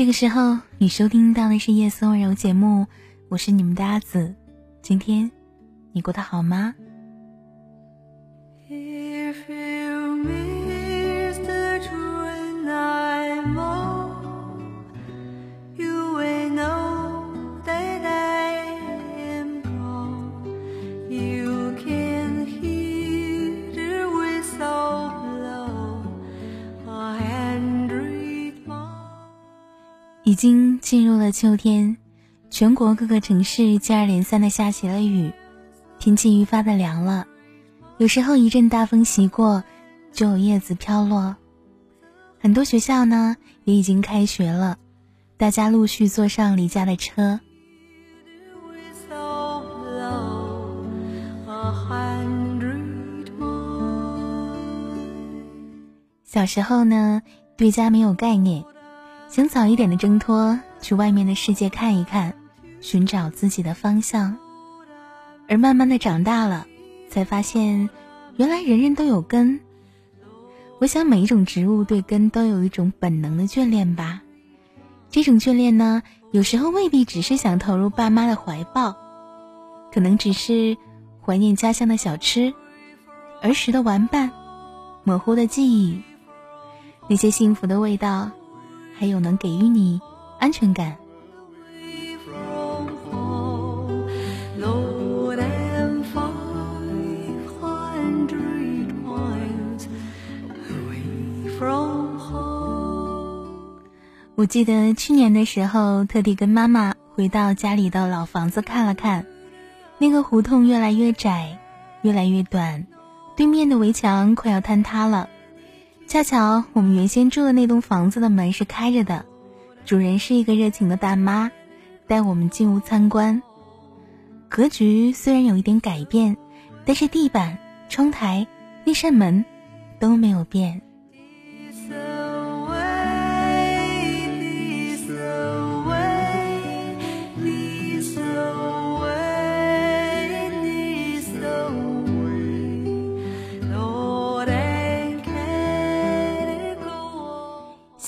这个时候，你收听到的是夜色温柔节目，我是你们的阿紫。今天，你过得好吗？已经进入了秋天，全国各个城市接二连三的下起了雨，天气愈发的凉了。有时候一阵大风袭过，就有叶子飘落。很多学校呢也已经开学了，大家陆续坐上离家的车。小时候呢，对家没有概念。想早一点的挣脱，去外面的世界看一看，寻找自己的方向。而慢慢的长大了，才发现，原来人人都有根。我想每一种植物对根都有一种本能的眷恋吧。这种眷恋呢，有时候未必只是想投入爸妈的怀抱，可能只是怀念家乡的小吃，儿时的玩伴，模糊的记忆，那些幸福的味道。还有能给予你安全感。我记得去年的时候，特地跟妈妈回到家里的老房子看了看，那个胡同越来越窄，越来越短，对面的围墙快要坍塌了。恰巧我们原先住的那栋房子的门是开着的，主人是一个热情的大妈，带我们进屋参观。格局虽然有一点改变，但是地板、窗台、那扇门都没有变。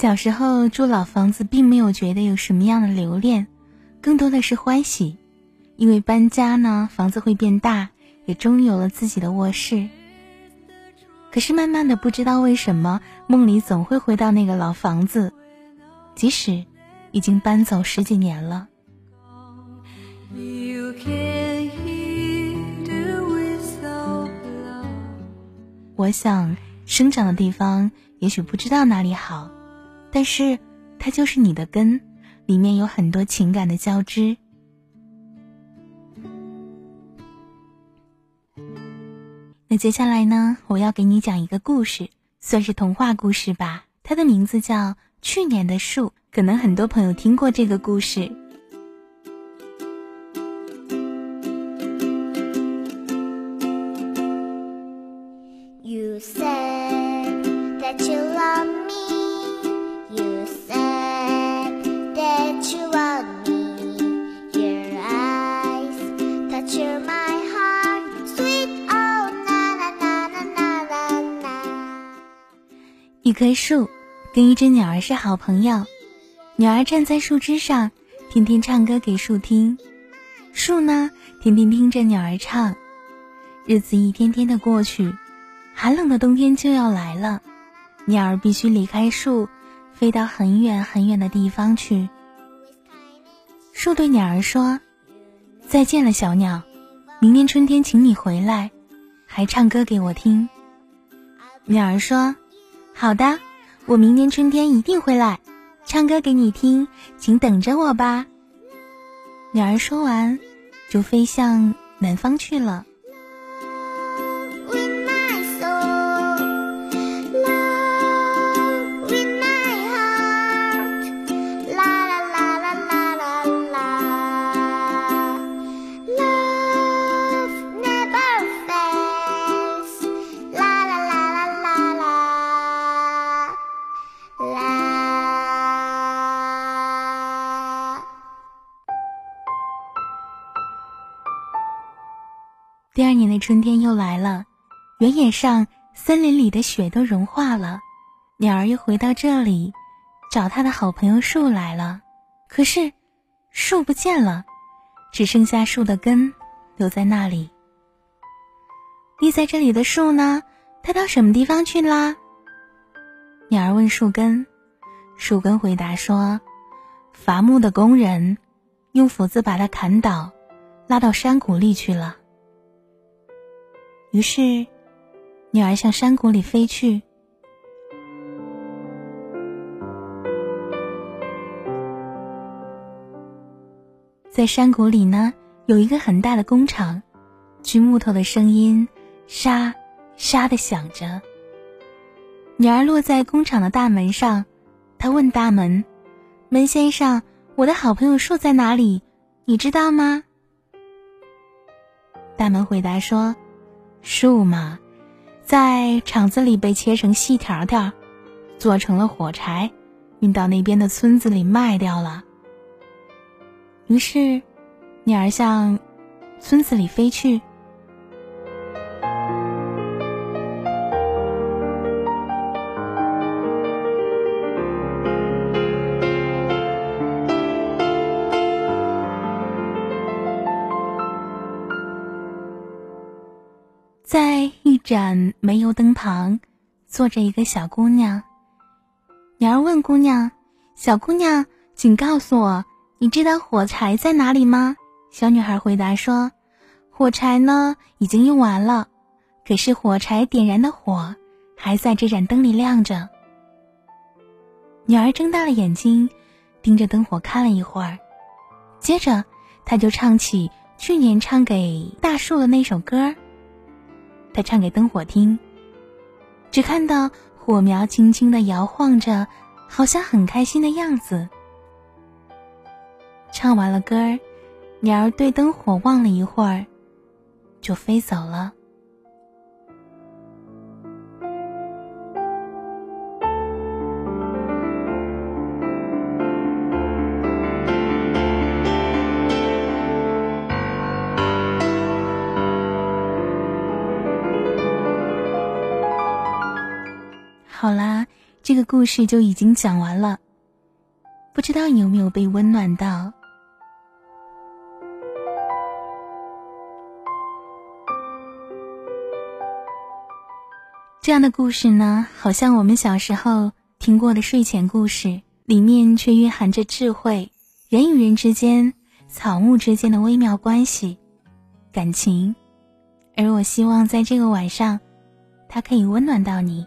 小时候住老房子，并没有觉得有什么样的留恋，更多的是欢喜，因为搬家呢，房子会变大，也终于有了自己的卧室。可是慢慢的，不知道为什么，梦里总会回到那个老房子，即使已经搬走十几年了。我想，生长的地方也许不知道哪里好。但是，它就是你的根，里面有很多情感的交织。那接下来呢，我要给你讲一个故事，算是童话故事吧。它的名字叫《去年的树》，可能很多朋友听过这个故事。一棵树跟一只鸟儿是好朋友，鸟儿站在树枝上，天天唱歌给树听，树呢天天听着鸟儿唱。日子一天天的过去，寒冷的冬天就要来了，鸟儿必须离开树，飞到很远很远的地方去。树对鸟儿说：“再见了，小鸟，明年春天请你回来，还唱歌给我听。”鸟儿说。好的，我明年春天一定会来，唱歌给你听，请等着我吧。鸟儿说完，就飞向南方去了。第二年的春天又来了，原野上、森林里的雪都融化了，鸟儿又回到这里，找它的好朋友树来了，可是树不见了，只剩下树的根留在那里。立在这里的树呢？它到什么地方去啦？鸟儿问树根，树根回答说：“伐木的工人用斧子把它砍倒，拉到山谷里去了。”于是，鸟儿向山谷里飞去。在山谷里呢，有一个很大的工厂，锯木头的声音。沙沙的响着。鸟儿落在工厂的大门上，她问大门：“门先生，我的好朋友树在哪里？你知道吗？”大门回答说：“树嘛，在厂子里被切成细条条，做成了火柴，运到那边的村子里卖掉了。”于是，鸟儿向村子里飞去。盏煤油灯旁，坐着一个小姑娘。鸟儿问姑娘：“小姑娘，请告诉我，你知道火柴在哪里吗？”小女孩回答说：“火柴呢，已经用完了，可是火柴点燃的火还在这盏灯里亮着。”鸟儿睁大了眼睛，盯着灯火看了一会儿，接着，她就唱起去年唱给大树的那首歌。他唱给灯火听，只看到火苗轻轻的摇晃着，好像很开心的样子。唱完了歌儿，鸟儿对灯火望了一会儿，就飞走了。好啦，这个故事就已经讲完了。不知道你有没有被温暖到？这样的故事呢，好像我们小时候听过的睡前故事，里面却蕴含着智慧，人与人之间、草木之间的微妙关系、感情。而我希望在这个晚上，它可以温暖到你。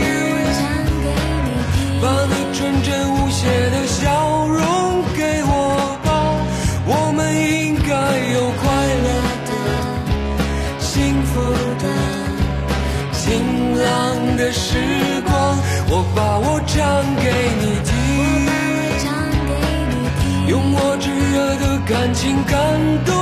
的时光。我把我唱给你听，用我炙热的感情感动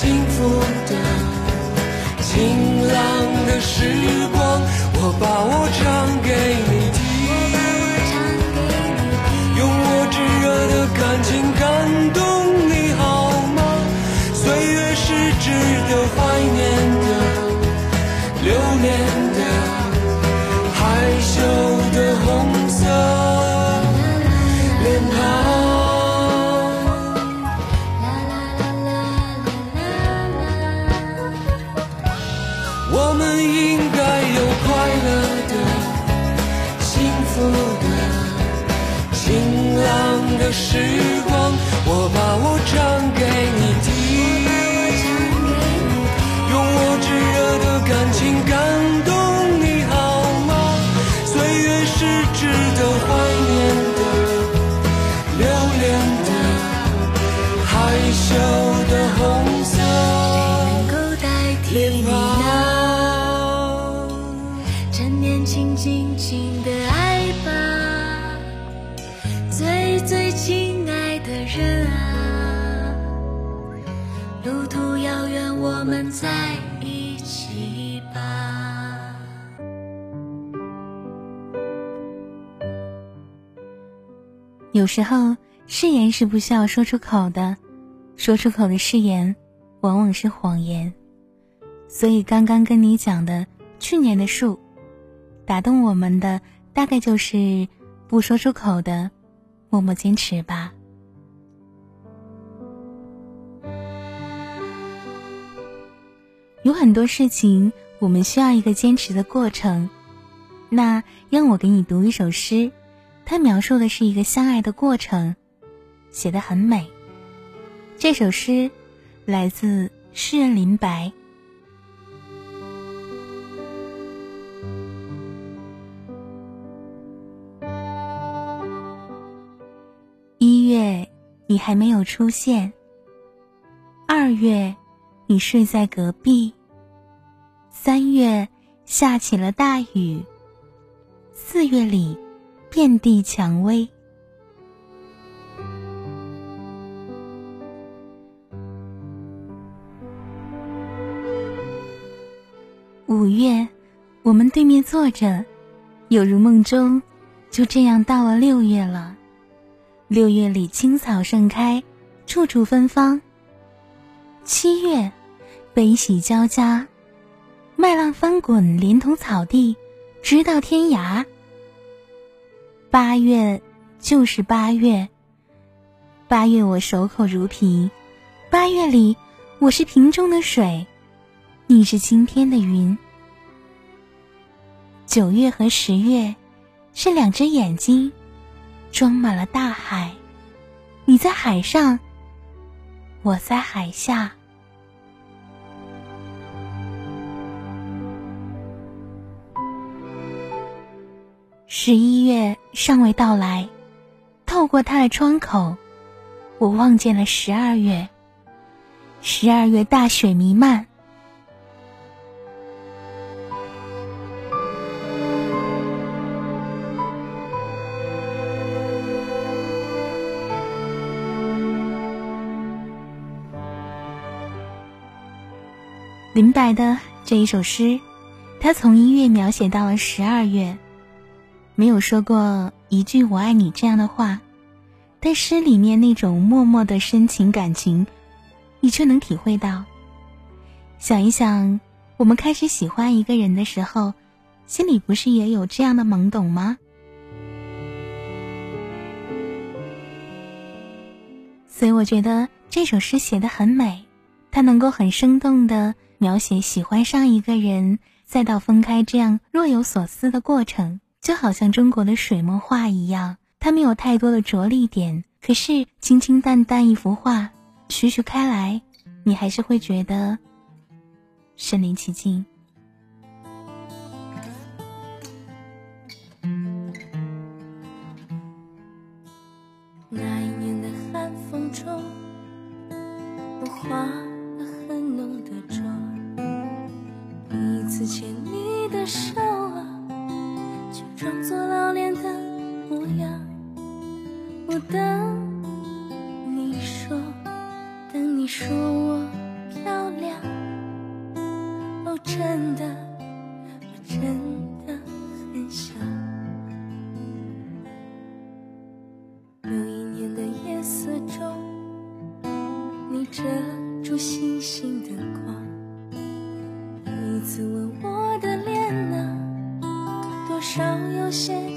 幸福的、晴朗的时光。我把我唱给你福的、晴朗的时光。我把我唱给你遥远，我们在一起吧。有时候誓言是不需要说出口的，说出口的誓言往往是谎言。所以刚刚跟你讲的去年的树，打动我们的大概就是不说出口的，默默坚持吧。有很多事情我们需要一个坚持的过程，那让我给你读一首诗。它描述的是一个相爱的过程，写得很美。这首诗来自诗人林白。一月，你还没有出现；二月，你睡在隔壁；三月，下起了大雨；四月里。遍地蔷薇。五月，我们对面坐着，有如梦中，就这样到了六月了。六月里青草盛开，处处芬芳。七月，悲喜交加，麦浪翻滚，连同草地，直到天涯。八月就是八月，八月我守口如瓶，八月里我是瓶中的水，你是今天的云。九月和十月是两只眼睛，装满了大海，你在海上，我在海下。十一月尚未到来，透过他的窗口，我望见了十二月。十二月大雪弥漫，林白的这一首诗，他从一月描写到了十二月。没有说过一句“我爱你”这样的话，但诗里面那种默默的深情感情，你却能体会到。想一想，我们开始喜欢一个人的时候，心里不是也有这样的懵懂吗？所以我觉得这首诗写的很美，它能够很生动的描写喜欢上一个人，再到分开这样若有所思的过程。就好像中国的水墨画一样，它没有太多的着力点，可是清清淡淡一幅画，徐徐开来，你还是会觉得身临其境。真的，我真的很想。有一年的夜色中，你遮住星星的光。有一次吻我的脸呢，多少有些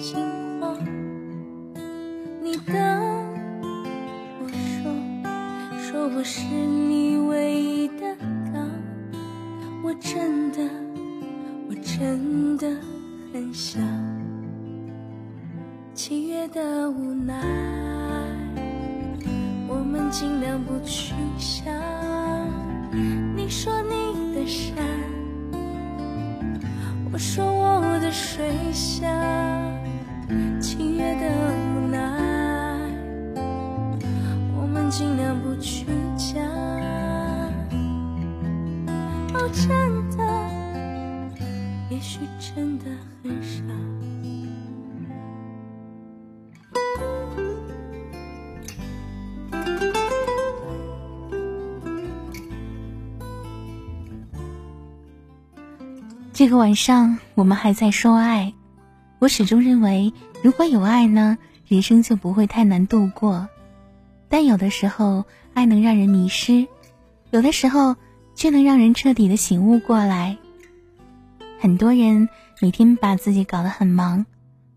不去想。你说你的山，我说我的水乡。这个晚上我们还在说爱，我始终认为，如果有爱呢，人生就不会太难度过。但有的时候，爱能让人迷失，有的时候却能让人彻底的醒悟过来。很多人每天把自己搞得很忙，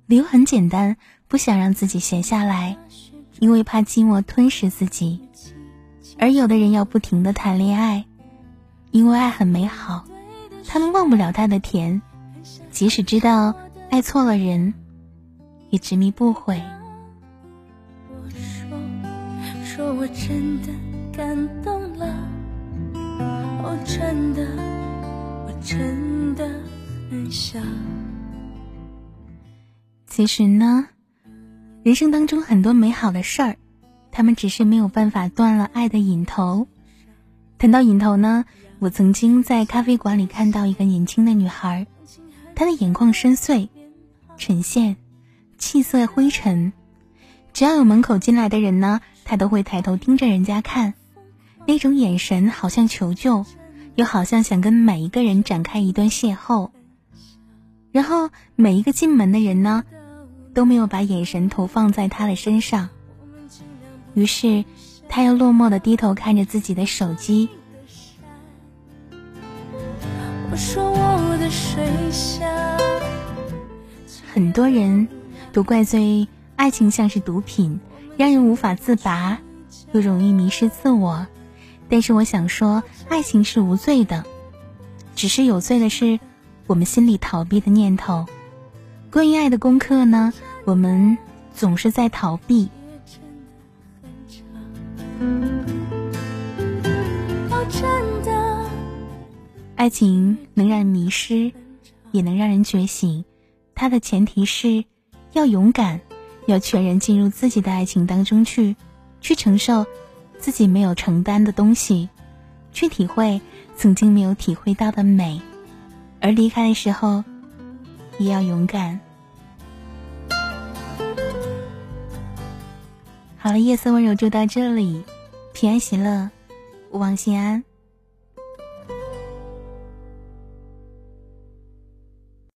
理由很简单，不想让自己闲下来，因为怕寂寞吞噬自己。而有的人要不停的谈恋爱，因为爱很美好。他们忘不了他的甜，即使知道爱错了人，也执迷不悔。我说，说我真的感动了，哦，真的，我真的很想。其实呢，人生当中很多美好的事儿，他们只是没有办法断了爱的瘾头。谈到瘾头呢？我曾经在咖啡馆里看到一个年轻的女孩，她的眼眶深邃，唇线，气色灰沉。只要有门口进来的人呢，她都会抬头盯着人家看，那种眼神好像求救，又好像想跟每一个人展开一段邂逅。然后每一个进门的人呢，都没有把眼神投放在她的身上，于是，她又落寞的低头看着自己的手机。说我的水乡。很多人都怪罪爱情像是毒品，让人无法自拔，又容易迷失自我。但是我想说，爱情是无罪的，只是有罪的是我们心里逃避的念头。关于爱的功课呢，我们总是在逃避。真的。爱情能让人迷失，也能让人觉醒。它的前提是要勇敢，要全然进入自己的爱情当中去，去承受自己没有承担的东西，去体会曾经没有体会到的美。而离开的时候，也要勇敢。好了，夜色温柔就到这里，平安喜乐，勿忘心安。